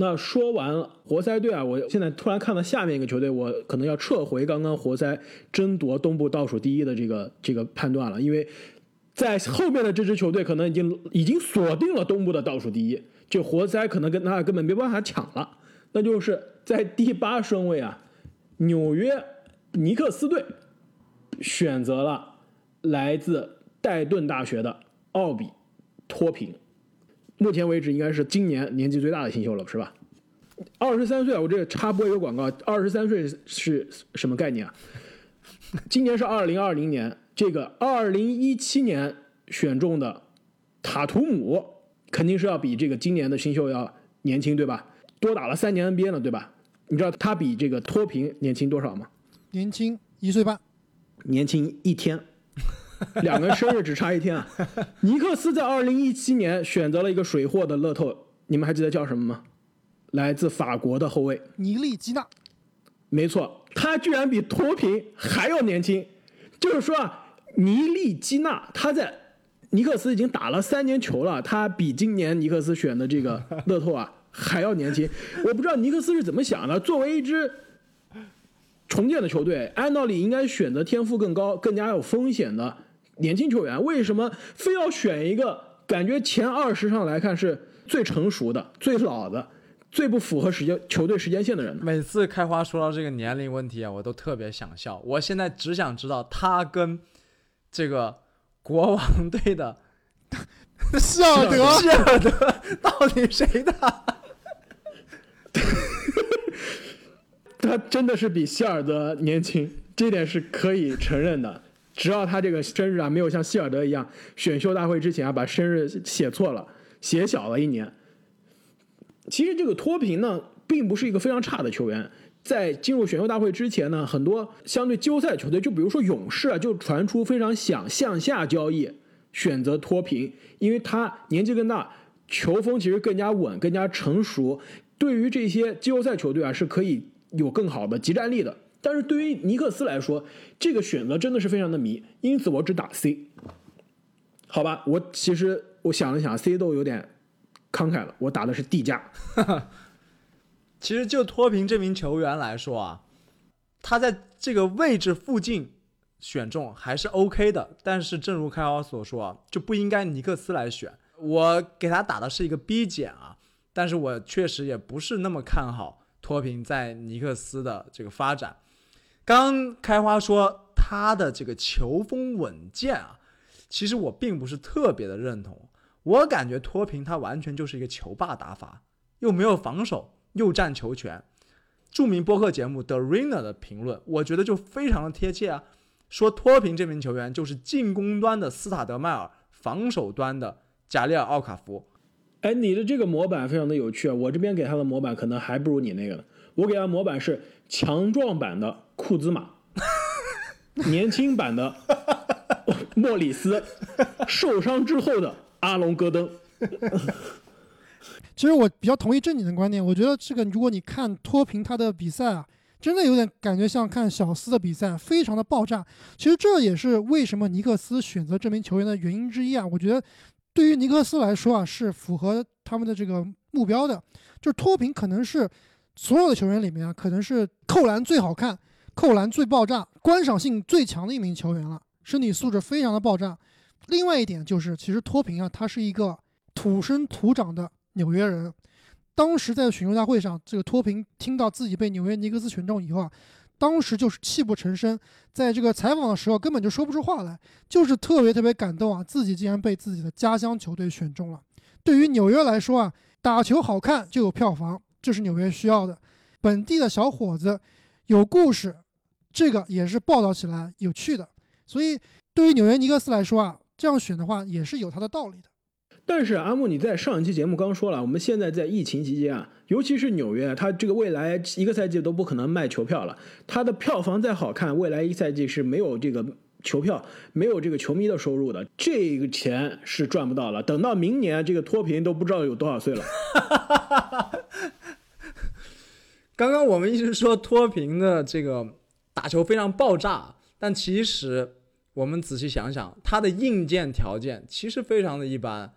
那说完活塞队啊，我现在突然看到下面一个球队，我可能要撤回刚刚活塞争夺东部倒数第一的这个这个判断了，因为在后面的这支球队可能已经已经锁定了东部的倒数第一，就活塞可能跟他根本没办法抢了，那就是在第八顺位啊，纽约尼克斯队选择了来自戴顿大学的奥比托平。目前为止，应该是今年年纪最大的新秀了，是吧？二十三岁啊！我这个插播一个广告，二十三岁是什么概念啊？今年是二零二零年，这个二零一七年选中的塔图姆肯定是要比这个今年的新秀要年轻，对吧？多打了三年 NBA 了，对吧？你知道他比这个托平年轻多少吗？年轻一岁半，年轻一天。两个人生日只差一天啊！尼克斯在二零一七年选择了一个水货的乐透，你们还记得叫什么吗？来自法国的后卫尼利基纳。没错，他居然比托平还要年轻。就是说啊，尼利基纳他在尼克斯已经打了三年球了，他比今年尼克斯选的这个乐透啊还要年轻。我不知道尼克斯是怎么想的。作为一支重建的球队，按道理应该选择天赋更高、更加有风险的。年轻球员为什么非要选一个感觉前二十上来看是最成熟的、最老的、最不符合时间球队时间线的人？每次开花说到这个年龄问题啊，我都特别想笑。我现在只想知道他跟这个国王队的希尔德、希尔德到底谁大？他真的是比希尔德年轻，这点是可以承认的。只要他这个生日啊没有像希尔德一样选秀大会之前啊把生日写错了，写小了一年。其实这个托平呢并不是一个非常差的球员，在进入选秀大会之前呢，很多相对季后赛球队，就比如说勇士啊，就传出非常想向下交易，选择托平，因为他年纪更大，球风其实更加稳，更加成熟，对于这些季后赛球队啊是可以有更好的集战力的。但是对于尼克斯来说，这个选择真的是非常的迷，因此我只打 C。好吧，我其实我想了想，C 都有点慷慨了，我打的是 D 加。其实就托平这名球员来说啊，他在这个位置附近选中还是 OK 的。但是正如开豪所说，就不应该尼克斯来选。我给他打的是一个 B 减啊，但是我确实也不是那么看好托平在尼克斯的这个发展。刚开花说他的这个球风稳健啊，其实我并不是特别的认同。我感觉托平他完全就是一个球霸打法，又没有防守，又占球权。著名播客节目 The Arena 的评论，我觉得就非常的贴切啊。说托平这名球员就是进攻端的斯塔德迈尔，防守端的贾里尔奥卡福。哎，你的这个模板非常的有趣啊！我这边给他的模板可能还不如你那个呢。我给他模板是强壮版的库兹马，年轻版的 莫里斯，受伤之后的阿隆戈登。其实我比较同意正经的观点，我觉得这个如果你看托平他的比赛啊，真的有点感觉像看小斯的比赛，非常的爆炸。其实这也是为什么尼克斯选择这名球员的原因之一啊。我觉得对于尼克斯来说啊，是符合他们的这个目标的，就是脱贫可能是。所有的球员里面啊，可能是扣篮最好看、扣篮最爆炸、观赏性最强的一名球员了，身体素质非常的爆炸。另外一点就是，其实托平啊，他是一个土生土长的纽约人。当时在选秀大会上，这个托平听到自己被纽约尼克斯选中以后啊，当时就是泣不成声，在这个采访的时候根本就说不出话来，就是特别特别感动啊，自己竟然被自己的家乡球队选中了。对于纽约来说啊，打球好看就有票房。这是纽约需要的，本地的小伙子有故事，这个也是报道起来有趣的。所以对于纽约尼克斯来说啊，这样选的话也是有它的道理的。但是阿木，你在上一期节目刚说了，我们现在在疫情期间啊，尤其是纽约，它这个未来一个赛季都不可能卖球票了，它的票房再好看，未来一赛季是没有这个球票、没有这个球迷的收入的，这个钱是赚不到了。等到明年，这个脱贫都不知道有多少岁了。刚刚我们一直说脱贫的这个打球非常爆炸，但其实我们仔细想想，他的硬件条件其实非常的一般，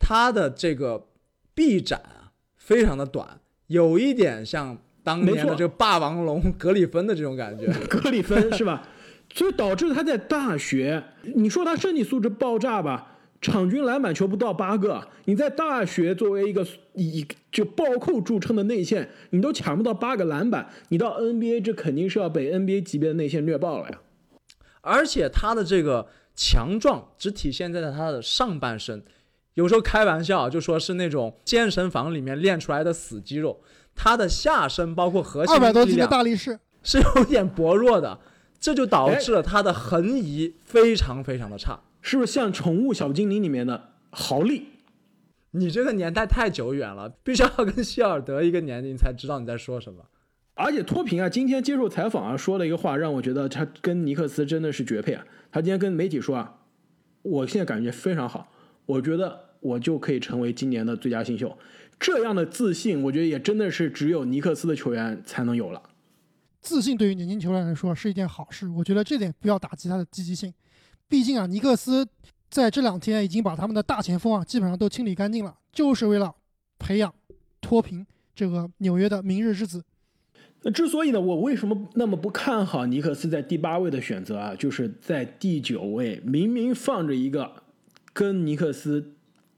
他的这个臂展啊非常的短，有一点像当年的这个霸王龙格里芬的这种感觉。格里芬是吧？所以导致他在大学，你说他身体素质爆炸吧，场均篮板球不到八个，你在大学作为一个以就暴扣著称的内线，你都抢不到八个篮板，你到 NBA 这肯定是要被 NBA 级别的内线虐爆了呀。而且他的这个强壮只体现在了他的上半身，有时候开玩笑就说是那种健身房里面练出来的死肌肉，他的下身包括核心二百多斤的力量大力士，是有点薄弱的，这就导致了他的横移非常非常的差。是不是像《宠物小精灵》里面的豪利？你这个年代太久远了，必须要跟希尔德一个年龄才知道你在说什么。而且托平啊，今天接受采访啊，说了一个话，让我觉得他跟尼克斯真的是绝配啊。他今天跟媒体说啊，我现在感觉非常好，我觉得我就可以成为今年的最佳新秀。这样的自信，我觉得也真的是只有尼克斯的球员才能有了。自信对于年轻球员来说是一件好事，我觉得这点不要打击他的积极性。毕竟啊，尼克斯在这两天已经把他们的大前锋啊基本上都清理干净了，就是为了培养脱贫这个纽约的明日之子。那之所以呢，我为什么那么不看好尼克斯在第八位的选择啊？就是在第九位，明明放着一个跟尼克斯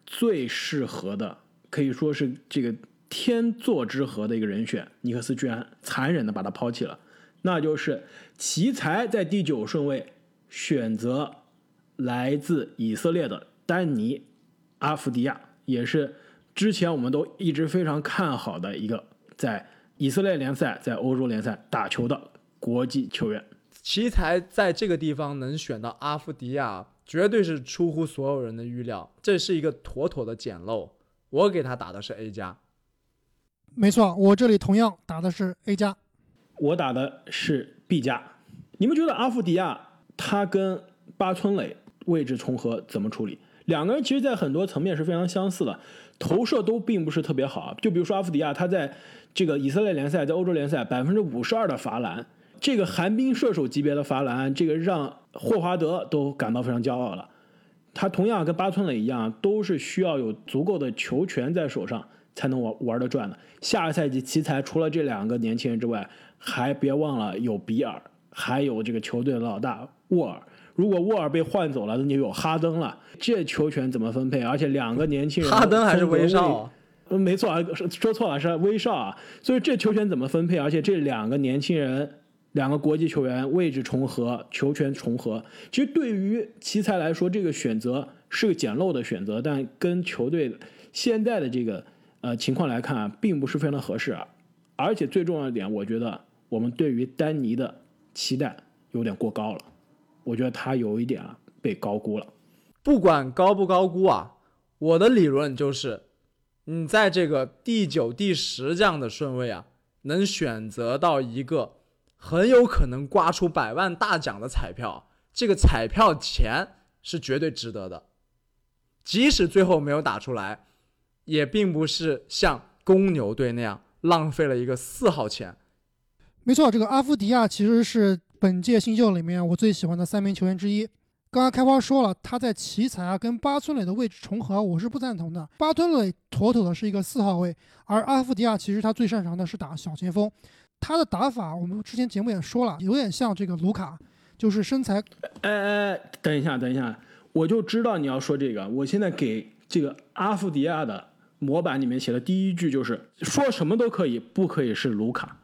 最适合的，可以说是这个天作之合的一个人选，尼克斯居然残忍的把他抛弃了，那就是奇才在第九顺位选择来自以色列的丹尼阿夫迪亚，也是之前我们都一直非常看好的一个在以色列联赛、在欧洲联赛打球的国际球员。奇才在这个地方能选到阿夫迪亚，绝对是出乎所有人的预料，这是一个妥妥的捡漏。我给他打的是 A 加，没错，我这里同样打的是 A 加。我打的是 B 加。你们觉得阿夫迪亚他跟巴村磊位置重合怎么处理？两个人其实，在很多层面是非常相似的，投射都并不是特别好。就比如说阿夫迪亚，他在这个以色列联赛、在欧洲联赛百分之五十二的罚篮，这个寒冰射手级别的罚篮，这个让霍华德都感到非常骄傲了。他同样跟巴村磊一样，都是需要有足够的球权在手上才能玩玩得转的。下个赛季奇才除了这两个年轻人之外，还别忘了有比尔，还有这个球队的老大沃尔。如果沃尔被换走了，那就有哈登了。这球权怎么分配？而且两个年轻人，哈登还是威少没错啊，说说错了，是威少啊。所以这球权怎么分配？而且这两个年轻人，两个国际球员位置重合，球权重合。其实对于奇才来说，这个选择是个简陋的选择，但跟球队现在的这个呃情况来看啊，并不是非常的合适啊。而且最重要的点，我觉得我们对于丹尼的期待有点过高了。我觉得他有一点啊被高估了。不管高不高估啊，我的理论就是，你在这个第九、第十这样的顺位啊，能选择到一个很有可能刮出百万大奖的彩票，这个彩票钱是绝对值得的。即使最后没有打出来，也并不是像公牛队那样浪费了一个四号钱。没错，这个阿夫迪亚其实是本届新秀里面我最喜欢的三名球员之一。刚刚开花说了，他在奇才啊跟巴村磊的位置重合，我是不赞同的。巴村磊妥妥的是一个四号位，而阿夫迪亚其实他最擅长的是打小前锋。他的打法，我们之前节目也说了，有点像这个卢卡，就是身材哎哎，等一下，等一下，我就知道你要说这个。我现在给这个阿夫迪亚的模板里面写的第一句就是说什么都可以，不可以是卢卡。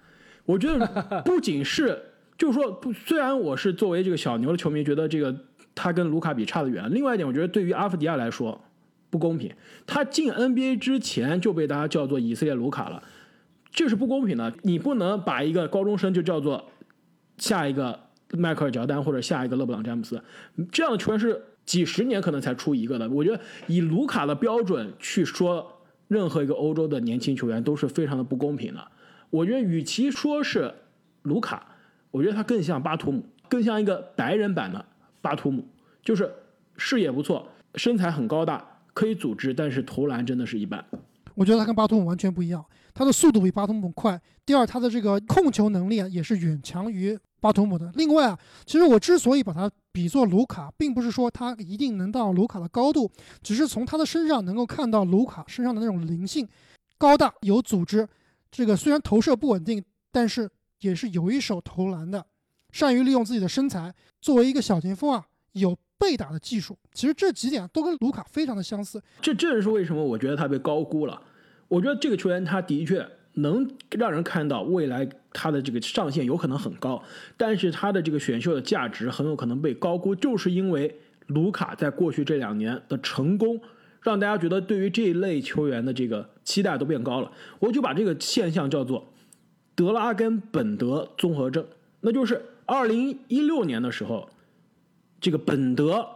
我觉得不仅是，就是说，虽然我是作为这个小牛的球迷，觉得这个他跟卢卡比差得远。另外一点，我觉得对于阿夫迪亚来说不公平。他进 NBA 之前就被大家叫做以色列卢卡了，这是不公平的。你不能把一个高中生就叫做下一个迈克尔乔丹或者下一个勒布朗詹姆斯，这样的球员是几十年可能才出一个的。我觉得以卢卡的标准去说任何一个欧洲的年轻球员都是非常的不公平的。我觉得与其说是卢卡，我觉得他更像巴图姆，更像一个白人版的巴图姆，就是视野不错，身材很高大，可以组织，但是投篮真的是一般。我觉得他跟巴图姆完全不一样，他的速度比巴图姆快。第二，他的这个控球能力啊，也是远强于巴图姆的。另外啊，其实我之所以把他比作卢卡，并不是说他一定能到卢卡的高度，只是从他的身上能够看到卢卡身上的那种灵性，高大有组织，这个虽然投射不稳定，但是也是有一手投篮的，善于利用自己的身材，作为一个小前锋啊，有背打的技术。其实这几点都跟卢卡非常的相似。这正是为什么我觉得他被高估了。我觉得这个球员他的确能让人看到未来他的这个上限有可能很高，但是他的这个选秀的价值很有可能被高估，就是因为卢卡在过去这两年的成功，让大家觉得对于这一类球员的这个期待都变高了。我就把这个现象叫做德拉根本德综合症，那就是二零一六年的时候，这个本德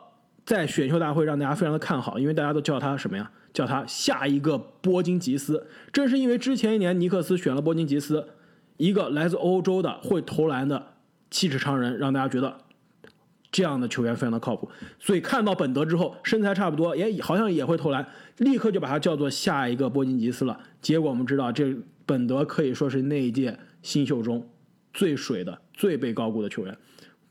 在选秀大会让大家非常的看好，因为大家都叫他什么呀？叫他下一个波金吉斯。正是因为之前一年尼克斯选了波金吉斯，一个来自欧洲的会投篮的气质常人，让大家觉得这样的球员非常的靠谱。所以看到本德之后，身材差不多，也好像也会投篮，立刻就把他叫做下一个波金吉斯了。结果我们知道，这本德可以说是那一届新秀中最水的、最被高估的球员。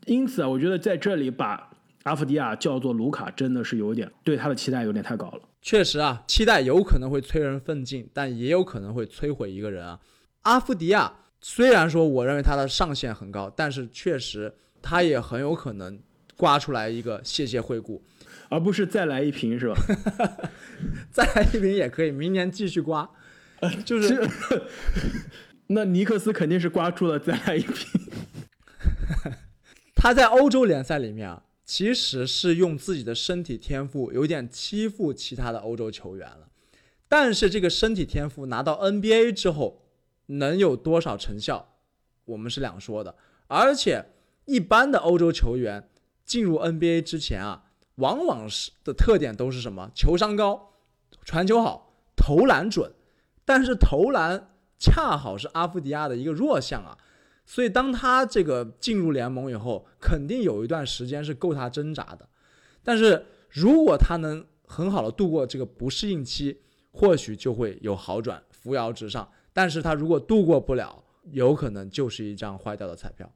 因此啊，我觉得在这里把阿弗迪亚叫做卢卡，真的是有点对他的期待有点太高了。确实啊，期待有可能会催人奋进，但也有可能会摧毁一个人啊。阿夫迪亚虽然说我认为他的上限很高，但是确实他也很有可能刮出来一个谢谢惠顾，而不是再来一瓶是吧？再来一瓶也可以，明年继续刮。就是那尼克斯肯定是刮出了再来一瓶。他在欧洲联赛里面啊。其实是用自己的身体天赋有点欺负其他的欧洲球员了，但是这个身体天赋拿到 NBA 之后能有多少成效，我们是两说的。而且一般的欧洲球员进入 NBA 之前啊，往往是的特点都是什么？球商高，传球好，投篮准。但是投篮恰好是阿夫迪亚的一个弱项啊。所以，当他这个进入联盟以后，肯定有一段时间是够他挣扎的。但是如果他能很好的度过这个不适应期，或许就会有好转，扶摇直上。但是他如果度过不了，有可能就是一张坏掉的彩票。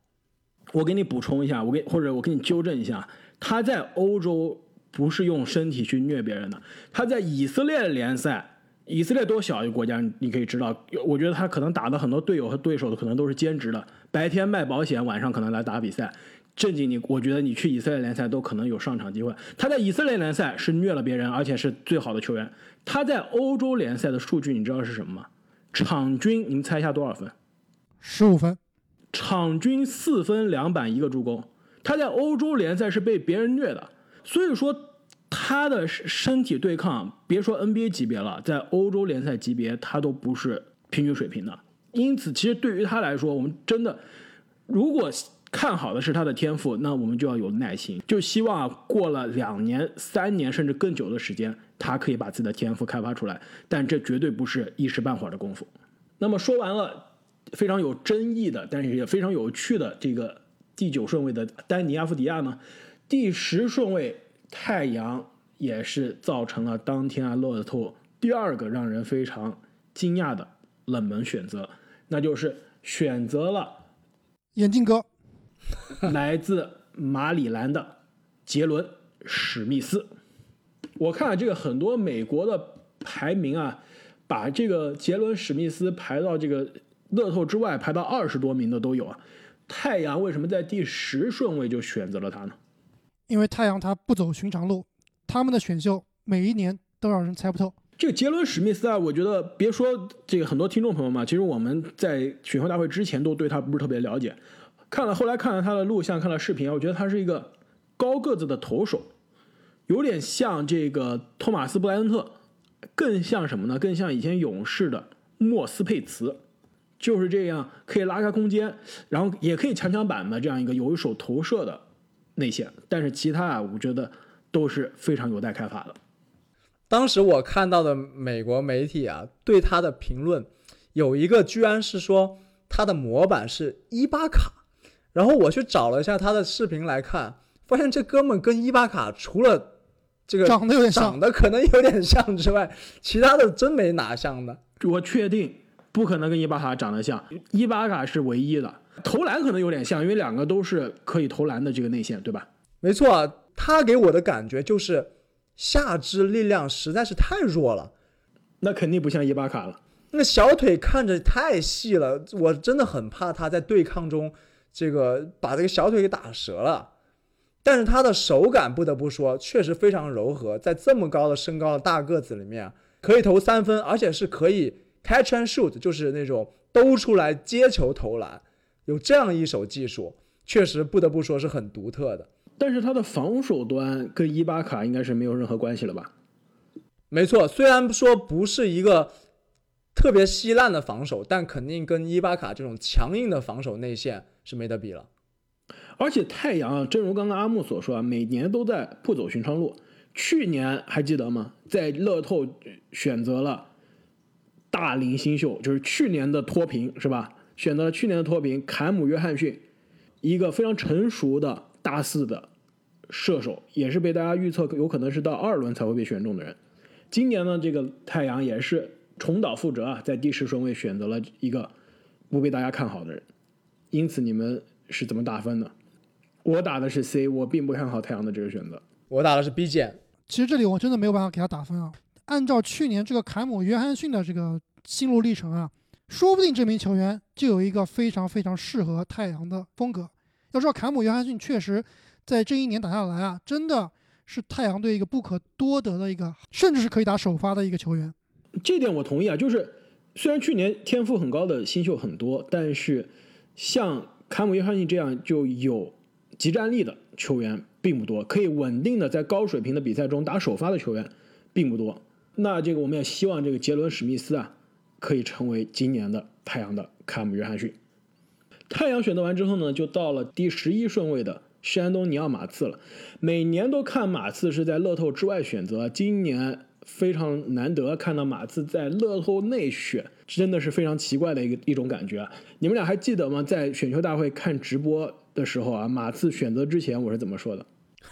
我给你补充一下，我给或者我给你纠正一下，他在欧洲不是用身体去虐别人的，他在以色列联赛。以色列多小一个国家，你可以知道，我觉得他可能打的很多队友和对手的可能都是兼职的，白天卖保险，晚上可能来打比赛。正经你，我觉得你去以色列联赛都可能有上场机会。他在以色列联赛是虐了别人，而且是最好的球员。他在欧洲联赛的数据你知道是什么吗？场均，你们猜一下多少分？十五分。场均四分两板一个助攻。他在欧洲联赛是被别人虐的，所以说。他的身体对抗，别说 NBA 级别了，在欧洲联赛级别，他都不是平均水平的。因此，其实对于他来说，我们真的如果看好的是他的天赋，那我们就要有耐心，就希望过了两年、三年甚至更久的时间，他可以把自己的天赋开发出来。但这绝对不是一时半会儿的功夫。那么说完了非常有争议的，但是也非常有趣的这个第九顺位的丹尼阿夫迪亚呢，第十顺位。太阳也是造成了当天啊乐透第二个让人非常惊讶的冷门选择，那就是选择了眼镜哥，来自马里兰的杰伦史密斯。我看了这个很多美国的排名啊，把这个杰伦史密斯排到这个乐透之外，排到二十多名的都有啊。太阳为什么在第十顺位就选择了他呢？因为太阳他不走寻常路，他们的选秀每一年都让人猜不透。这个杰伦史密斯啊，我觉得别说这个很多听众朋友嘛，其实我们在选秀大会之前都对他不是特别了解。看了后来看了他的录像，看了视频，我觉得他是一个高个子的投手，有点像这个托马斯布莱恩特，更像什么呢？更像以前勇士的莫斯佩茨，就是这样可以拉开空间，然后也可以抢抢板的这样一个有一手投射的。内线，但是其他啊，我觉得都是非常有待开发的。当时我看到的美国媒体啊，对他的评论有一个居然是说他的模板是伊巴卡，然后我去找了一下他的视频来看，发现这哥们跟伊巴卡除了这个长得有点长得可能有点像之外，其他的真没哪像的。我确定不可能跟伊巴卡长得像，伊巴卡是唯一的。投篮可能有点像，因为两个都是可以投篮的这个内线，对吧？没错，他给我的感觉就是下肢力量实在是太弱了，那肯定不像伊巴卡了。那小腿看着太细了，我真的很怕他在对抗中这个把这个小腿给打折了。但是他的手感不得不说，确实非常柔和，在这么高的身高的大个子里面，可以投三分，而且是可以 catch and shoot，就是那种兜出来接球投篮，有这样一手技术，确实不得不说是很独特的。但是他的防守端跟伊巴卡应该是没有任何关系了吧？没错，虽然说不是一个特别稀烂的防守，但肯定跟伊巴卡这种强硬的防守内线是没得比了。而且太阳，正如刚刚阿木所说啊，每年都在不走寻常路。去年还记得吗？在乐透选择了大龄新秀，就是去年的脱贫是吧？选择了去年的脱贫坎姆约翰逊，一个非常成熟的大四的射手，也是被大家预测有可能是到二轮才会被选中的人。今年呢，这个太阳也是重蹈覆辙啊，在第十顺位选择了一个不被大家看好的人。因此，你们是怎么打分的？我打的是 C，我并不看好太阳的这个选择。我打的是 B 减，其实这里我真的没有办法给他打分啊。按照去年这个坎姆·约翰逊的这个心路历程啊，说不定这名球员就有一个非常非常适合太阳的风格。要知道，坎姆·约翰逊确实在这一年打下来啊，真的是太阳队一个不可多得的一个，甚至是可以打首发的一个球员。这点我同意啊，就是虽然去年天赋很高的新秀很多，但是像坎姆·约翰逊这样就有。集战力的球员并不多，可以稳定的在高水平的比赛中打首发的球员并不多。那这个我们也希望这个杰伦史密斯啊，可以成为今年的太阳的坎姆约翰逊。太阳选择完之后呢，就到了第十一顺位的山东尼奥马刺了。每年都看马刺是在乐透之外选择，今年非常难得看到马刺在乐透内选，真的是非常奇怪的一个一种感觉啊！你们俩还记得吗？在选秀大会看直播。的时候啊，马刺选择之前我是怎么说的？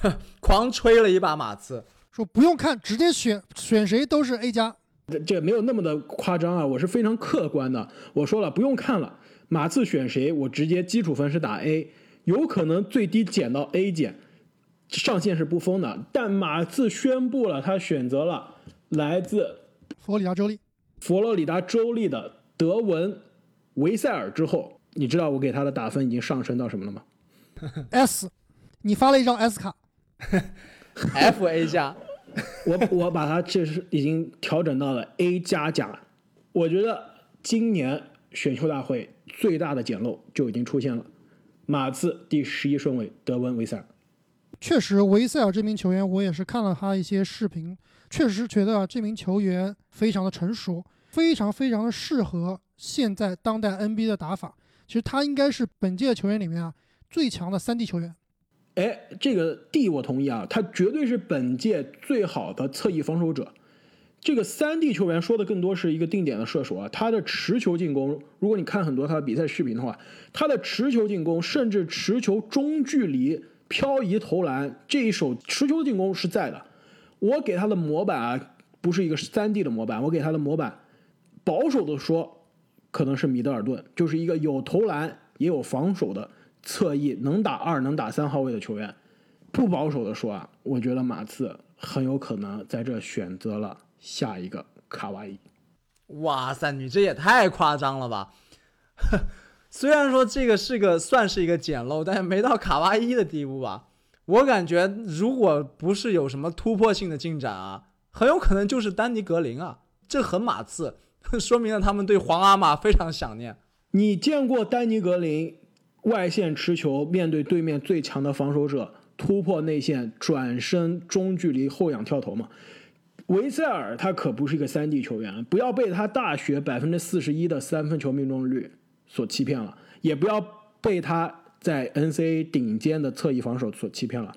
狂吹了一把马刺，说不用看，直接选选谁都是 A 加。这这没有那么的夸张啊，我是非常客观的。我说了不用看了，马刺选谁，我直接基础分是打 A，有可能最低减到 A 减，上限是不封的。但马刺宣布了，他选择了来自佛罗里达州立佛罗里达州立的德文维塞尔之后，你知道我给他的打分已经上升到什么了吗？S，你发了一张 S 卡，F A 加，我我把它这是已经调整到了 A 加加。我觉得今年选秀大会最大的捡漏就已经出现了，马刺第十一顺位德文维塞尔。确实，维塞尔这名球员，我也是看了他一些视频，确实觉得这名球员非常的成熟，非常非常的适合现在当代 NBA 的打法。其实他应该是本届球员里面啊。最强的三 D 球员，哎，这个 D 我同意啊，他绝对是本届最好的侧翼防守者。这个三 D 球员说的更多是一个定点的射手啊，他的持球进攻，如果你看很多他的比赛视频的话，他的持球进攻，甚至持球中距离漂移投篮这一手持球进攻是在的。我给他的模板啊，不是一个三 D 的模板，我给他的模板，保守的说，可能是米德尔顿，就是一个有投篮也有防守的。侧翼能打二能打三号位的球员，不保守的说啊，我觉得马刺很有可能在这选择了下一个卡哇伊。哇塞，你这也太夸张了吧！虽然说这个是个算是一个捡漏，但是没到卡哇伊的地步吧？我感觉如果不是有什么突破性的进展啊，很有可能就是丹尼格林啊，这很马刺，说明了他们对皇阿玛非常想念。你见过丹尼格林？外线持球，面对对面最强的防守者，突破内线，转身中距离后仰跳投嘛。维塞尔他可不是一个三 D 球员，不要被他大学百分之四十一的三分球命中率所欺骗了，也不要被他在 NCAA 顶尖的侧翼防守所欺骗了。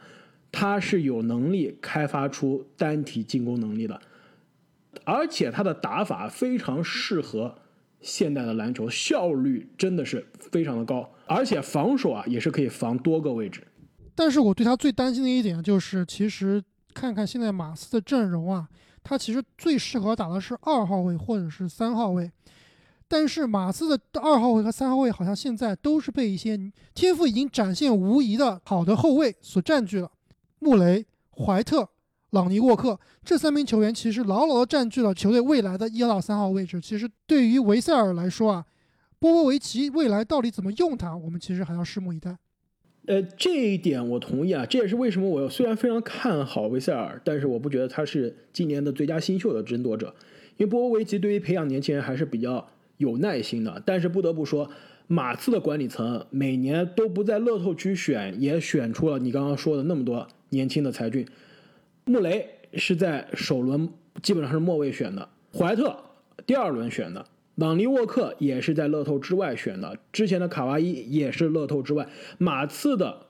他是有能力开发出单体进攻能力的，而且他的打法非常适合。现代的篮球效率真的是非常的高，而且防守啊也是可以防多个位置。但是我对他最担心的一点就是，其实看看现在马刺的阵容啊，他其实最适合打的是二号位或者是三号位。但是马刺的二号位和三号位好像现在都是被一些天赋已经展现无疑的好的后卫所占据了，穆雷、怀特、朗尼沃克这三名球员，其实牢牢地占据了球队未来的一到三号位置。其实对于维塞尔来说啊，波波维奇未来到底怎么用他，我们其实还要拭目以待。呃，这一点我同意啊，这也是为什么我虽然非常看好维塞尔，但是我不觉得他是今年的最佳新秀的争夺者，因为波波维奇对于培养年轻人还是比较有耐心的。但是不得不说，马刺的管理层每年都不在乐透区选，也选出了你刚刚说的那么多年轻的才俊。穆雷是在首轮基本上是末位选的，怀特第二轮选的。朗尼沃克也是在乐透之外选的，之前的卡哇伊也是乐透之外。马刺的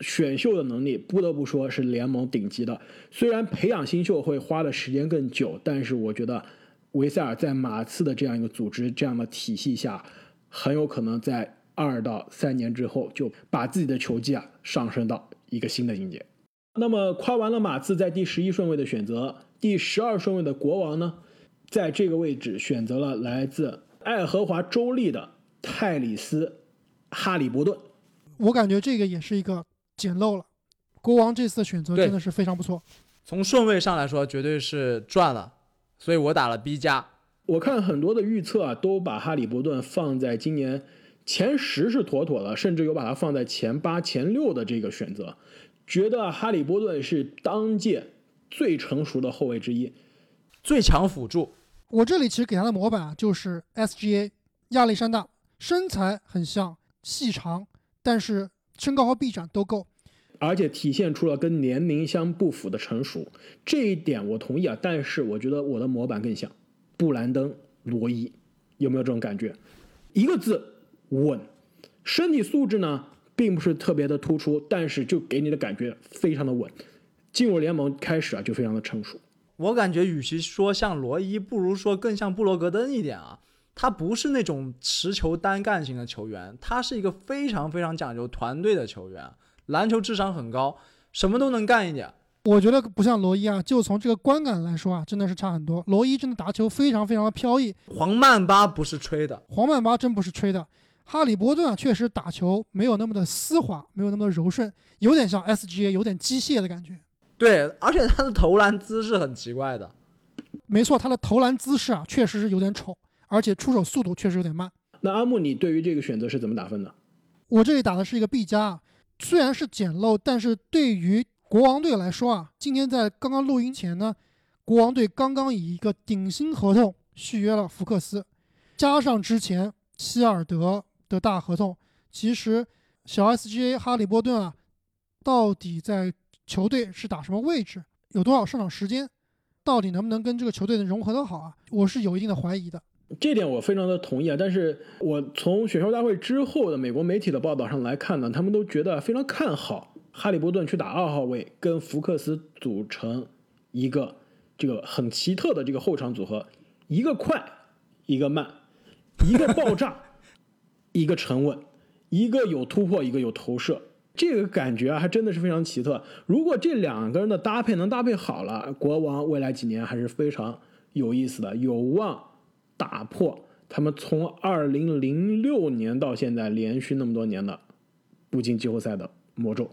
选秀的能力不得不说是联盟顶级的，虽然培养新秀会花的时间更久，但是我觉得维塞尔在马刺的这样一个组织、这样的体系下，很有可能在二到三年之后就把自己的球技啊上升到一个新的境界。那么夸完了马刺在第十一顺位的选择，第十二顺位的国王呢？在这个位置选择了来自爱荷华州立的泰里斯·哈里伯顿。我感觉这个也是一个捡漏了。国王这次的选择真的是非常不错。从顺位上来说，绝对是赚了，所以我打了 B 加。我看很多的预测啊，都把哈里伯顿放在今年前十是妥妥的，甚至有把它放在前八、前六的这个选择，觉得哈里伯顿是当届最成熟的后卫之一。最强辅助，我这里其实给他的模板就是 SGA 亚历山大，身材很像，细长，但是身高和臂展都够，而且体现出了跟年龄相不符的成熟，这一点我同意啊。但是我觉得我的模板更像布兰登罗伊，有没有这种感觉？一个字稳，身体素质呢并不是特别的突出，但是就给你的感觉非常的稳，进入联盟开始啊就非常的成熟。我感觉，与其说像罗伊，不如说更像布罗格登一点啊。他不是那种持球单干型的球员，他是一个非常非常讲究团队的球员，篮球智商很高，什么都能干一点。我觉得不像罗伊啊，就从这个观感来说啊，真的是差很多。罗伊真的打球非常非常的飘逸，黄曼巴不是吹的，黄曼巴真不是吹的。哈利波顿啊，确实打球没有那么的丝滑，没有那么的柔顺，有点像 SGA，有点机械的感觉。对，而且他的投篮姿势很奇怪的。没错，他的投篮姿势啊，确实是有点丑，而且出手速度确实有点慢。那阿木，你对于这个选择是怎么打分的？我这里打的是一个 B 加，虽然是简陋，但是对于国王队来说啊，今天在刚刚录音前呢，国王队刚刚以一个顶薪合同续约了福克斯，加上之前希尔德的大合同，其实小 SGA 哈利波顿啊，到底在。球队是打什么位置，有多少上场时间，到底能不能跟这个球队的融合的好啊？我是有一定的怀疑的。这点我非常的同意啊。但是我从选秀大会之后的美国媒体的报道上来看呢，他们都觉得非常看好哈利波顿去打二号位，跟福克斯组成一个这个很奇特的这个后场组合，一个快，一个慢，一个爆炸，一个沉稳，一个有突破，一个有投射。这个感觉啊，还真的是非常奇特。如果这两个人的搭配能搭配好了，国王未来几年还是非常有意思的，有望打破他们从二零零六年到现在连续那么多年的不进季后赛的魔咒。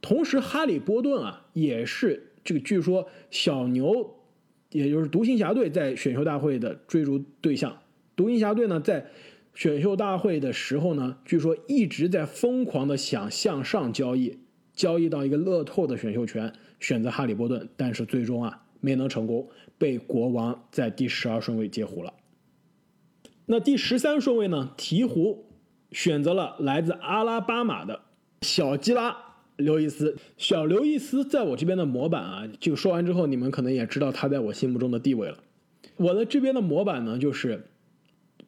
同时，哈利波顿啊，也是这个据说小牛，也就是独行侠队在选秀大会的追逐对象。独行侠队呢，在选秀大会的时候呢，据说一直在疯狂的想向上交易，交易到一个乐透的选秀权，选择哈利波顿，但是最终啊没能成功，被国王在第十二顺位截胡了。那第十三顺位呢，鹈鹕选择了来自阿拉巴马的小基拉刘易斯。小刘易斯在我这边的模板啊，就说完之后，你们可能也知道他在我心目中的地位了。我的这边的模板呢，就是。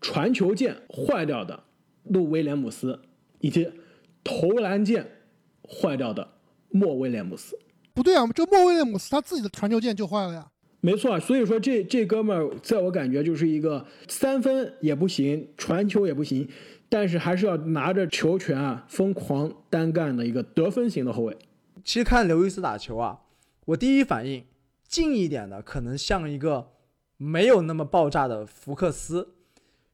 传球键坏掉的路威廉姆斯，以及投篮键坏掉的莫威廉姆斯。不对啊，这莫威廉姆斯他自己的传球键就坏了呀。没错，所以说这这哥们儿在我感觉就是一个三分也不行，传球也不行，但是还是要拿着球权啊疯狂单干的一个得分型的后卫。其实看刘易斯打球啊，我第一反应近一点的可能像一个没有那么爆炸的福克斯。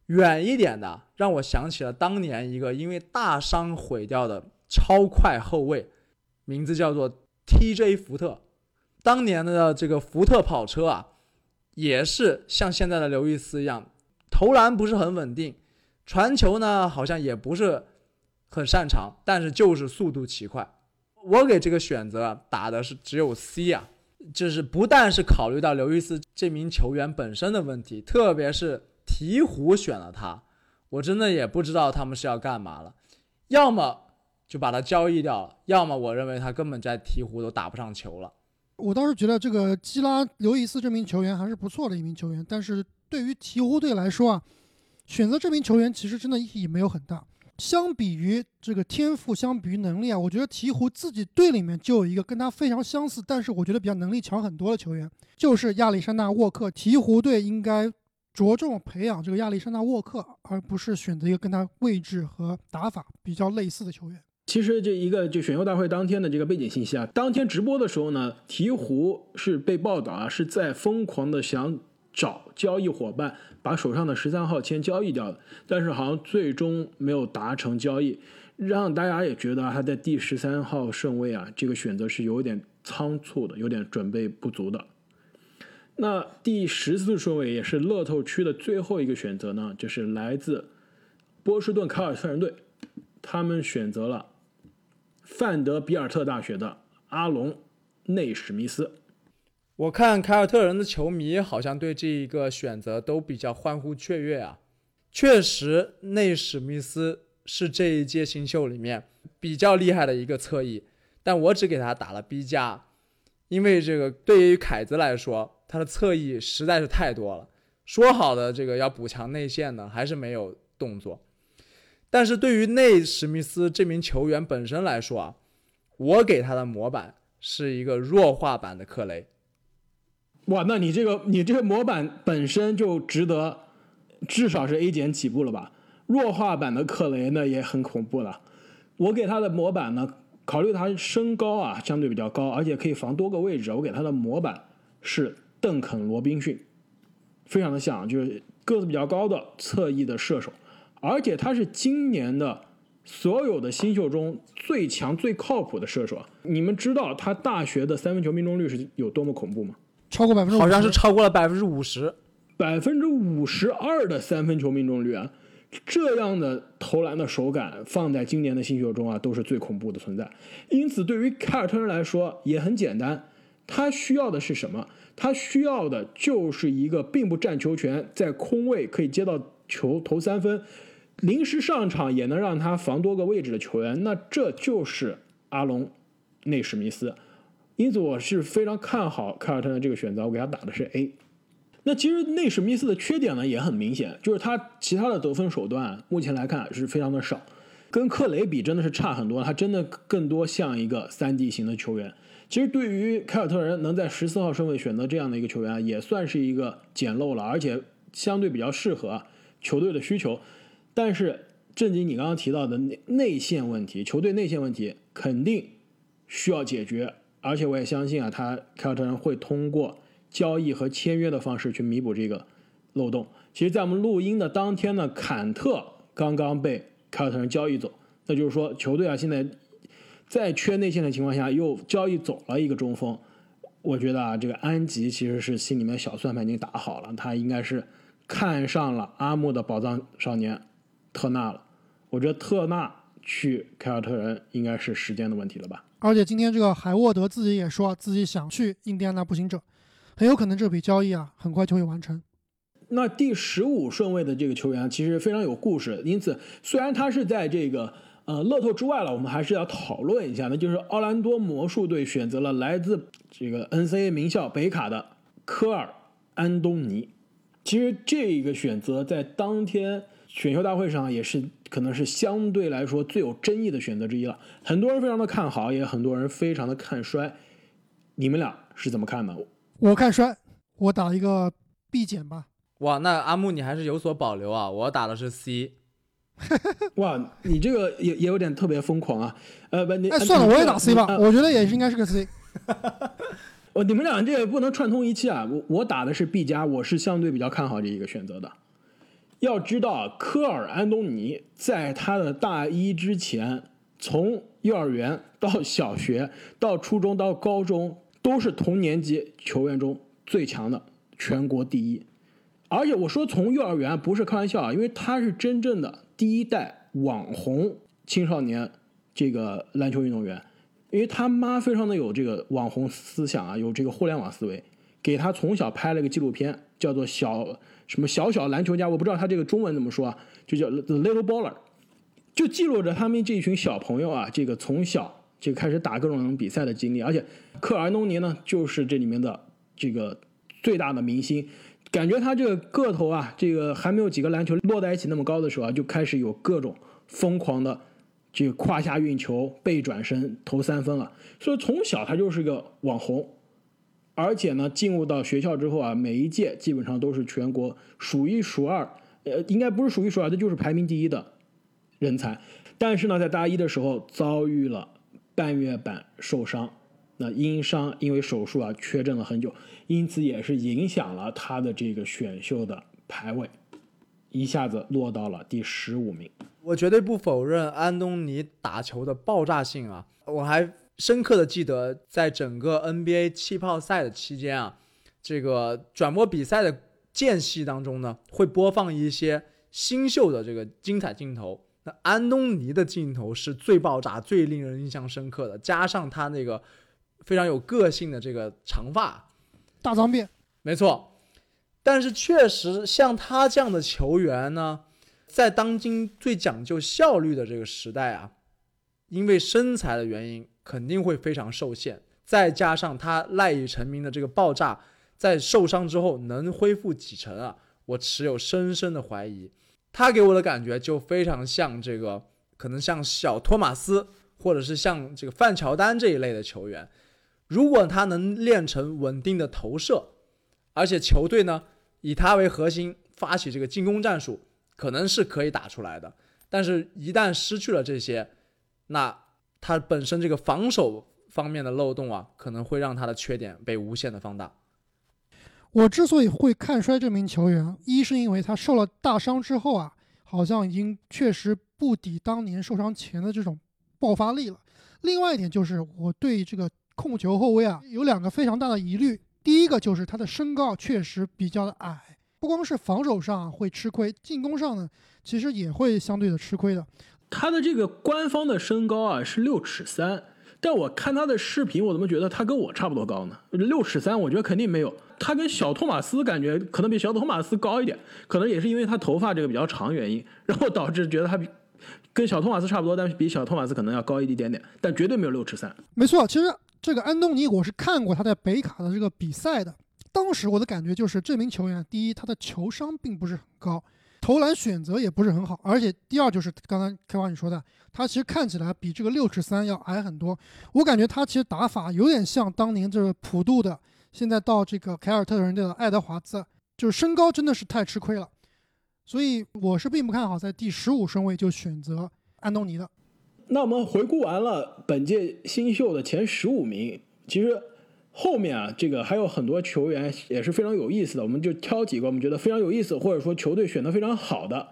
远一点的，让我想起了当年一个因为大伤毁掉的超快后卫，名字叫做 T.J. 福特。当年的这个福特跑车啊，也是像现在的刘易斯一样，投篮不是很稳定，传球呢好像也不是很擅长，但是就是速度奇快。我给这个选择打的是只有 C 啊，就是不但是考虑到刘易斯这名球员本身的问题，特别是鹈鹕选了他，我真的也不知道他们是要干嘛了，要么就把他交易掉了，要么我认为他根本在鹈鹕都打不上球了。我倒是觉得这个基拉刘易斯这名球员还是不错的一名球员，但是对于鹈鹕队来说啊，选择这名球员其实真的意义没有很大。相比于这个天赋，相比于能力啊，我觉得鹈鹕自己队里面就有一个跟他非常相似，但是我觉得比较能力强很多的球员，就是亚历山大沃克。鹈鹕队应该着重培养这个亚历山大沃克，而不是选择一个跟他位置和打法比较类似的球员。其实这一个就选秀大会当天的这个背景信息啊，当天直播的时候呢，鹈鹕是被报道啊是在疯狂的想找交易伙伴，把手上的十三号签交易掉的，但是好像最终没有达成交易，让大家也觉得他在第十三号顺位啊，这个选择是有点仓促的，有点准备不足的。那第十四顺位也是乐透区的最后一个选择呢，就是来自波士顿凯尔特人队，他们选择了。范德比尔特大学的阿隆内史密斯，我看凯尔特人的球迷好像对这一个选择都比较欢呼雀跃啊。确实，内史密斯是这一届新秀里面比较厉害的一个侧翼，但我只给他打了 B 加，因为这个对于凯子来说，他的侧翼实在是太多了。说好的这个要补强内线呢，还是没有动作。但是对于内史密斯这名球员本身来说啊，我给他的模板是一个弱化版的克雷。哇，那你这个你这个模板本身就值得至少是 A 减起步了吧？弱化版的克雷那也很恐怖了。我给他的模板呢，考虑他身高啊相对比较高，而且可以防多个位置，我给他的模板是邓肯罗宾逊，非常的像，就是个子比较高的侧翼的射手。而且他是今年的所有的新秀中最强、最靠谱的射手。你们知道他大学的三分球命中率是有多么恐怖吗？超过百分之好像是超过了百分之五十，百分之五十二的三分球命中率啊！这样的投篮的手感放在今年的新秀中啊，都是最恐怖的存在。因此，对于凯尔特人来说也很简单，他需要的是什么？他需要的就是一个并不占球权，在空位可以接到球投三分。临时上场也能让他防多个位置的球员，那这就是阿隆内史密斯。因此，我是非常看好凯尔特人的这个选择，我给他打的是 A。那其实内史密斯的缺点呢也很明显，就是他其他的得分手段目前来看是非常的少，跟克雷比真的是差很多。他真的更多像一个三 D 型的球员。其实对于凯尔特人能在十四号顺位选择这样的一个球员，也算是一个捡漏了，而且相对比较适合球队的需求。但是，正经你刚刚提到的内内线问题，球队内线问题肯定需要解决，而且我也相信啊，他凯尔特人会通过交易和签约的方式去弥补这个漏洞。其实，在我们录音的当天呢，坎特刚刚被凯尔特人交易走，那就是说，球队啊现在在缺内线的情况下，又交易走了一个中锋。我觉得啊，这个安吉其实是心里面小算盘已经打好了，他应该是看上了阿木的宝藏少年。特纳了，我觉得特纳去凯尔特人应该是时间的问题了吧。而且今天这个海沃德自己也说自己想去印第安纳步行者，很有可能这笔交易啊很快就会完成。那第十五顺位的这个球员其实非常有故事，因此虽然他是在这个呃乐透之外了，我们还是要讨论一下，那就是奥兰多魔术队选择了来自这个 NCAA 名校北卡的科尔安东尼。其实这个选择在当天。选秀大会上也是可能是相对来说最有争议的选择之一了，很多人非常的看好，也很多人非常的看衰。你们俩是怎么看的？我看衰，我打一个 B 减吧。哇，那阿木你还是有所保留啊？我打的是 C。哇，你这个也也有点特别疯狂啊。呃，不，你哎，算了，我也打 C 吧。我觉得也是应该是个 C。哦，你们俩这不能串通一气啊！我我打的是 B 加，我是相对比较看好这一个选择的。要知道，科尔安东尼在他的大一之前，从幼儿园到小学到初中到高中，都是同年级球员中最强的，全国第一。而且我说从幼儿园不是开玩笑啊，因为他是真正的第一代网红青少年这个篮球运动员，因为他妈非常的有这个网红思想啊，有这个互联网思维，给他从小拍了个纪录片，叫做小什么小小篮球家，我不知道他这个中文怎么说啊，就叫 The Little Baller，就记录着他们这群小朋友啊，这个从小就开始打各种比赛的经历，而且克尔安东尼呢，就是这里面的这个最大的明星。感觉他这个个头啊，这个还没有几个篮球摞在一起那么高的时候啊，就开始有各种疯狂的这个胯下运球、背转身投三分了。所以从小他就是个网红，而且呢，进入到学校之后啊，每一届基本上都是全国数一数二，呃，应该不是数一数二，这就是排名第一的人才。但是呢，在大一的时候遭遇了半月板受伤。那因伤因为手术啊缺阵了很久，因此也是影响了他的这个选秀的排位，一下子落到了第十五名。我绝对不否认安东尼打球的爆炸性啊！我还深刻的记得，在整个 NBA 气泡赛的期间啊，这个转播比赛的间隙当中呢，会播放一些新秀的这个精彩镜头。那安东尼的镜头是最爆炸、最令人印象深刻的，加上他那个。非常有个性的这个长发，大脏辫，没错。但是确实，像他这样的球员呢，在当今最讲究效率的这个时代啊，因为身材的原因，肯定会非常受限。再加上他赖以成名的这个爆炸，在受伤之后能恢复几成啊？我持有深深的怀疑。他给我的感觉就非常像这个，可能像小托马斯，或者是像这个范乔丹这一类的球员。如果他能练成稳定的投射，而且球队呢以他为核心发起这个进攻战术，可能是可以打出来的。但是，一旦失去了这些，那他本身这个防守方面的漏洞啊，可能会让他的缺点被无限的放大。我之所以会看衰这名球员，一是因为他受了大伤之后啊，好像已经确实不敌当年受伤前的这种爆发力了。另外一点就是我对这个。控球后卫啊，有两个非常大的疑虑。第一个就是他的身高确实比较的矮，不光是防守上会吃亏，进攻上呢，其实也会相对的吃亏的。他的这个官方的身高啊是六尺三，但我看他的视频，我怎么觉得他跟我差不多高呢？六尺三，我觉得肯定没有。他跟小托马斯感觉可能比小托马斯高一点，可能也是因为他头发这个比较长原因，然后导致觉得他比跟小托马斯差不多，但是比小托马斯可能要高一点点，但绝对没有六尺三。没错，其实。这个安东尼，我是看过他在北卡的这个比赛的。当时我的感觉就是，这名球员，第一，他的球商并不是很高，投篮选择也不是很好，而且第二就是刚刚开华你说的，他其实看起来比这个六尺三要矮很多。我感觉他其实打法有点像当年这个普渡的，现在到这个凯尔特人队的爱德华兹，就是身高真的是太吃亏了。所以我是并不看好在第十五顺位就选择安东尼的。那我们回顾完了本届新秀的前十五名，其实后面啊，这个还有很多球员也是非常有意思的，我们就挑几个我们觉得非常有意思，或者说球队选的非常好的，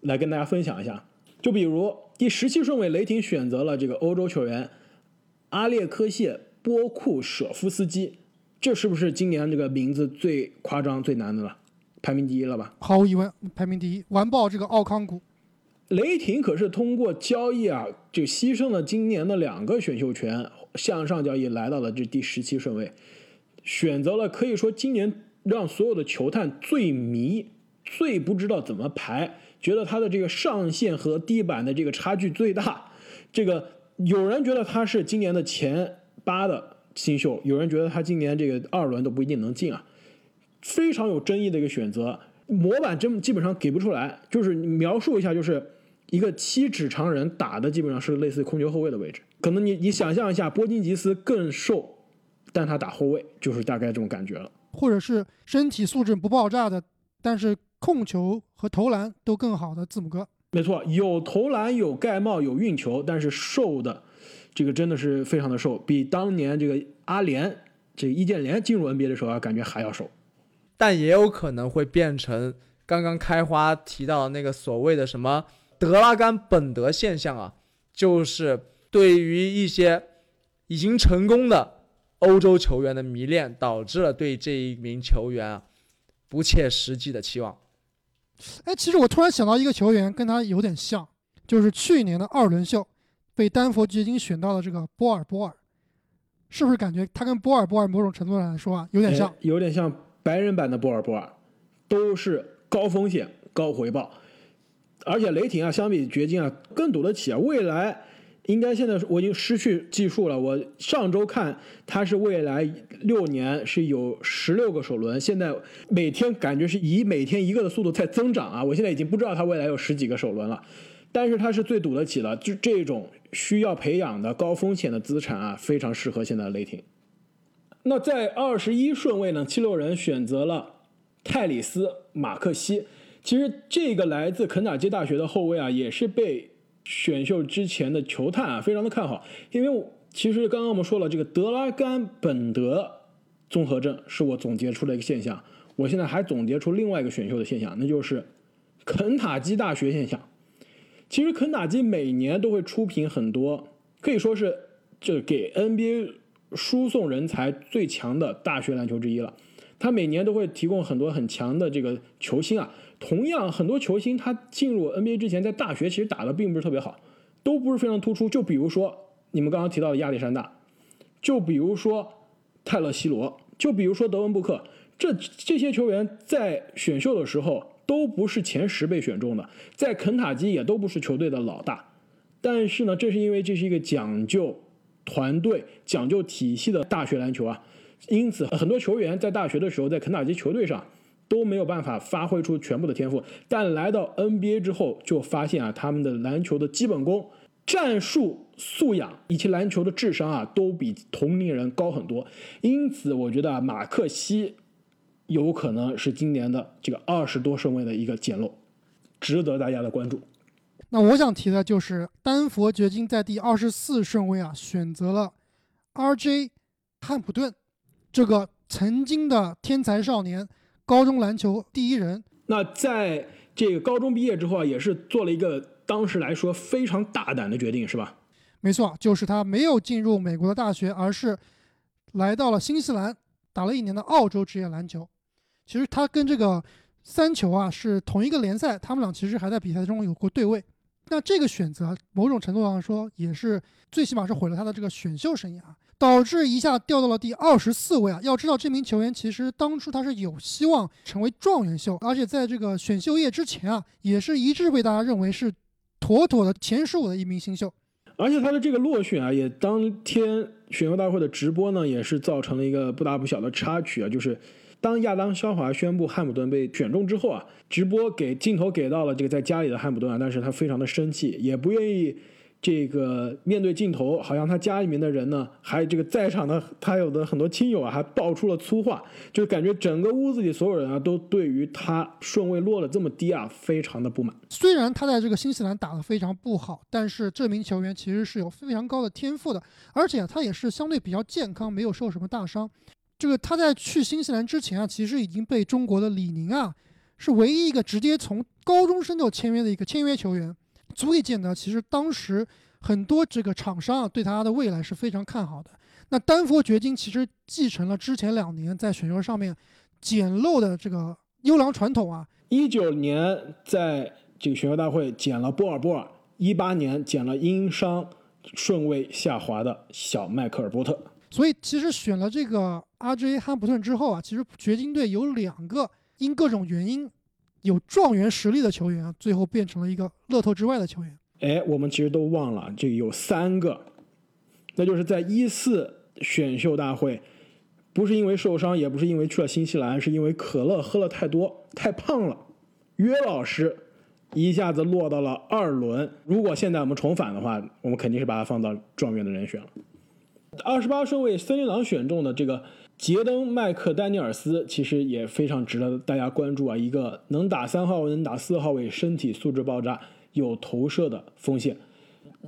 来跟大家分享一下。就比如第十七顺位，雷霆选择了这个欧洲球员阿列科谢·波库舍夫斯基，这是不是今年这个名字最夸张、最难的了？排名第一了吧？毫无疑问，排名第一，完爆这个奥康古。雷霆可是通过交易啊，就牺牲了今年的两个选秀权，向上交易来到了这第十七顺位，选择了可以说今年让所有的球探最迷、最不知道怎么排，觉得他的这个上限和地板的这个差距最大。这个有人觉得他是今年的前八的新秀，有人觉得他今年这个二轮都不一定能进啊，非常有争议的一个选择。模板真基本上给不出来，就是描述一下就是。一个七尺长人打的基本上是类似控球后卫的位置，可能你你想象一下，波金吉斯更瘦，但他打后卫就是大概这种感觉了。或者是身体素质不爆炸的，但是控球和投篮都更好的字母哥。没错，有投篮有盖帽有运球，但是瘦的，这个真的是非常的瘦，比当年这个阿联这易建联进入 NBA 的时候啊，感觉还要瘦。但也有可能会变成刚刚开花提到的那个所谓的什么。德拉甘本德现象啊，就是对于一些已经成功的欧洲球员的迷恋，导致了对这一名球员啊不切实际的期望。哎，其实我突然想到一个球员跟他有点像，就是去年的二轮秀被丹佛掘金选到的这个波尔波尔，是不是感觉他跟波尔波尔某种程度上来说啊有点像哎？有点像白人版的波尔波尔，都是高风险高回报，而且雷霆啊，相比掘金啊更赌得起啊，未来。应该现在我已经失去计数了。我上周看他是未来六年是有十六个首轮，现在每天感觉是以每天一个的速度在增长啊！我现在已经不知道他未来有十几个首轮了，但是他是最赌得起的，就这种需要培养的高风险的资产啊，非常适合现在的雷霆。那在二十一顺位呢，七六人选择了泰里斯·马克西。其实这个来自肯塔基大学的后卫啊，也是被选秀之前的球探啊非常的看好，因为其实刚刚我们说了，这个德拉甘本德综合症是我总结出了一个现象。我现在还总结出另外一个选秀的现象，那就是肯塔基大学现象。其实肯塔基每年都会出品很多，可以说是这给 NBA 输送人才最强的大学篮球之一了。他每年都会提供很多很强的这个球星啊。同样，很多球星他进入 NBA 之前，在大学其实打的并不是特别好，都不是非常突出。就比如说你们刚刚提到的亚历山大，就比如说泰勒·西罗，就比如说德文·布克，这这些球员在选秀的时候都不是前十被选中的，在肯塔基也都不是球队的老大。但是呢，这是因为这是一个讲究团队、讲究体系的大学篮球啊，因此很多球员在大学的时候，在肯塔基球队上。都没有办法发挥出全部的天赋，但来到 NBA 之后，就发现啊，他们的篮球的基本功、战术素养以及篮球的智商啊，都比同龄人高很多。因此，我觉得啊，马克西有可能是今年的这个二十多顺位的一个捡漏，值得大家的关注。那我想提的就是丹佛掘金在第二十四顺位啊，选择了 RJ 汉普顿这个曾经的天才少年。高中篮球第一人，那在这个高中毕业之后啊，也是做了一个当时来说非常大胆的决定，是吧？没错，就是他没有进入美国的大学，而是来到了新西兰打了一年的澳洲职业篮球。其实他跟这个三球啊是同一个联赛，他们俩其实还在比赛中有过对位。那这个选择某种程度上说，也是最起码是毁了他的这个选秀生涯。导致一下掉到了第二十四位啊！要知道这名球员其实当初他是有希望成为状元秀，而且在这个选秀夜之前啊，也是一致被大家认为是妥妥的前十五的一名新秀。而且他的这个落选啊，也当天选秀大会的直播呢，也是造成了一个不大不小的插曲啊，就是当亚当肖华宣布汉姆顿被选中之后啊，直播给镜头给到了这个在家里的汉姆顿啊，但是他非常的生气，也不愿意。这个面对镜头，好像他家里面的人呢，还有这个在场的他有的很多亲友啊，还爆出了粗话，就感觉整个屋子里所有人啊，都对于他顺位落了这么低啊，非常的不满。虽然他在这个新西兰打得非常不好，但是这名球员其实是有非常高的天赋的，而且他也是相对比较健康，没有受什么大伤。这个他在去新西兰之前啊，其实已经被中国的李宁啊，是唯一一个直接从高中生就签约的一个签约球员。足以见得，其实当时很多这个厂商啊，对他的未来是非常看好的。那丹佛掘金其实继承了之前两年在选秀上面捡漏的这个优良传统啊。一九年在这个选秀大会捡了波尔波尔，一八年捡了因伤顺位下滑的小迈克尔波特。所以其实选了这个 RJ 汉普顿之后啊，其实掘金队有两个因各种原因。有状元实力的球员啊，最后变成了一个乐透之外的球员。哎，我们其实都忘了，这有三个，那就是在一四选秀大会，不是因为受伤，也不是因为去了新西兰，是因为可乐喝了太多，太胖了。约老师一下子落到了二轮。如果现在我们重返的话，我们肯定是把他放到状元的人选了。二十八顺位森林狼选中的这个。杰登·麦克丹尼尔斯其实也非常值得大家关注啊，一个能打三号位、能打四号位、身体素质爆炸、有投射的锋线。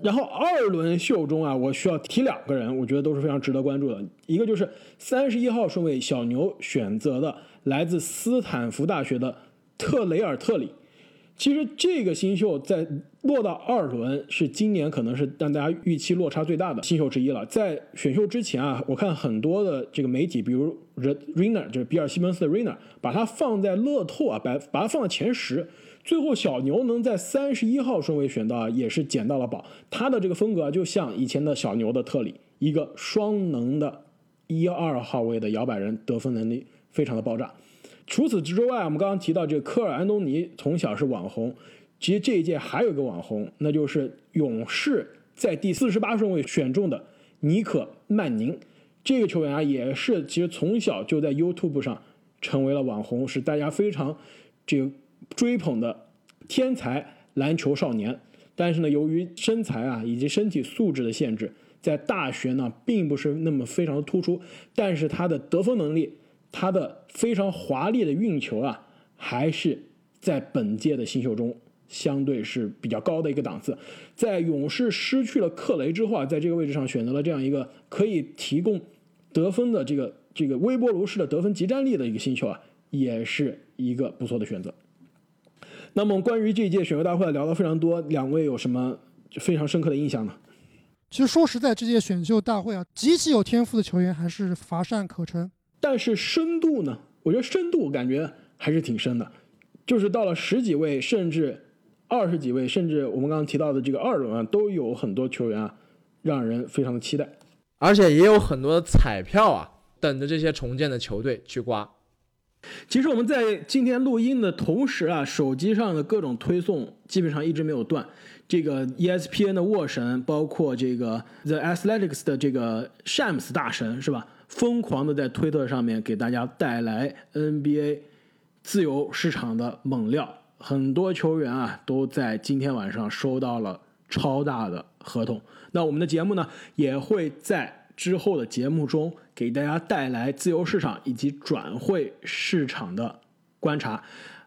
然后二轮秀中啊，我需要提两个人，我觉得都是非常值得关注的。一个就是三十一号顺位小牛选择的来自斯坦福大学的特雷尔特里。其实这个新秀在落到二轮是今年可能是让大家预期落差最大的新秀之一了。在选秀之前啊，我看很多的这个媒体，比如 Riner 就是比尔西蒙斯的 Riner，把它放在乐透啊，把把它放在前十。最后小牛能在三十一号顺位选到，也是捡到了宝。他的这个风格就像以前的小牛的特里，一个双能的一二号位的摇摆人，得分能力非常的爆炸。除此之外，我们刚刚提到这个科尔安东尼从小是网红，其实这一届还有一个网红，那就是勇士在第四十八顺位选中的尼可曼宁。这个球员啊，也是其实从小就在 YouTube 上成为了网红，是大家非常这个追捧的天才篮球少年。但是呢，由于身材啊以及身体素质的限制，在大学呢并不是那么非常的突出，但是他的得分能力。他的非常华丽的运球啊，还是在本届的新秀中相对是比较高的一个档次。在勇士失去了克雷之后啊，在这个位置上选择了这样一个可以提供得分的这个这个微波炉式的得分集战力的一个新秀啊，也是一个不错的选择。那么关于这届选秀大会聊了非常多，两位有什么非常深刻的印象呢？其实说实在，这届选秀大会啊，极其有天赋的球员还是乏善可陈。但是深度呢？我觉得深度感觉还是挺深的，就是到了十几位，甚至二十几位，甚至我们刚刚提到的这个二轮啊，都有很多球员啊，让人非常的期待，而且也有很多的彩票啊，等着这些重建的球队去刮。其实我们在今天录音的同时啊，手机上的各种推送基本上一直没有断。这个 ESPN 的沃神，包括这个 The Athletics 的这个 Shams 大神，是吧？疯狂的在推特上面给大家带来 NBA 自由市场的猛料，很多球员啊都在今天晚上收到了超大的合同。那我们的节目呢也会在之后的节目中给大家带来自由市场以及转会市场的观察。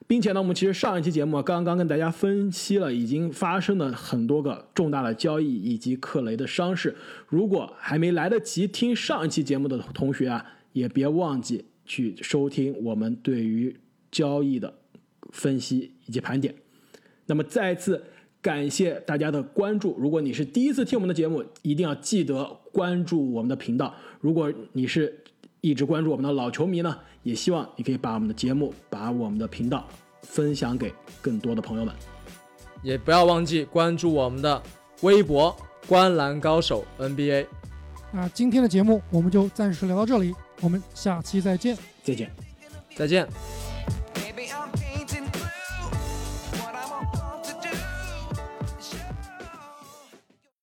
并且呢，我们其实上一期节目刚刚跟大家分析了已经发生的很多个重大的交易以及克雷的伤势。如果还没来得及听上一期节目的同学啊，也别忘记去收听我们对于交易的分析以及盘点。那么再次感谢大家的关注。如果你是第一次听我们的节目，一定要记得关注我们的频道。如果你是一直关注我们的老球迷呢，也希望你可以把我们的节目、把我们的频道分享给更多的朋友们，也不要忘记关注我们的微博“观澜高手 NBA”。那今天的节目我们就暂时聊到这里，我们下期再见，再见，再见。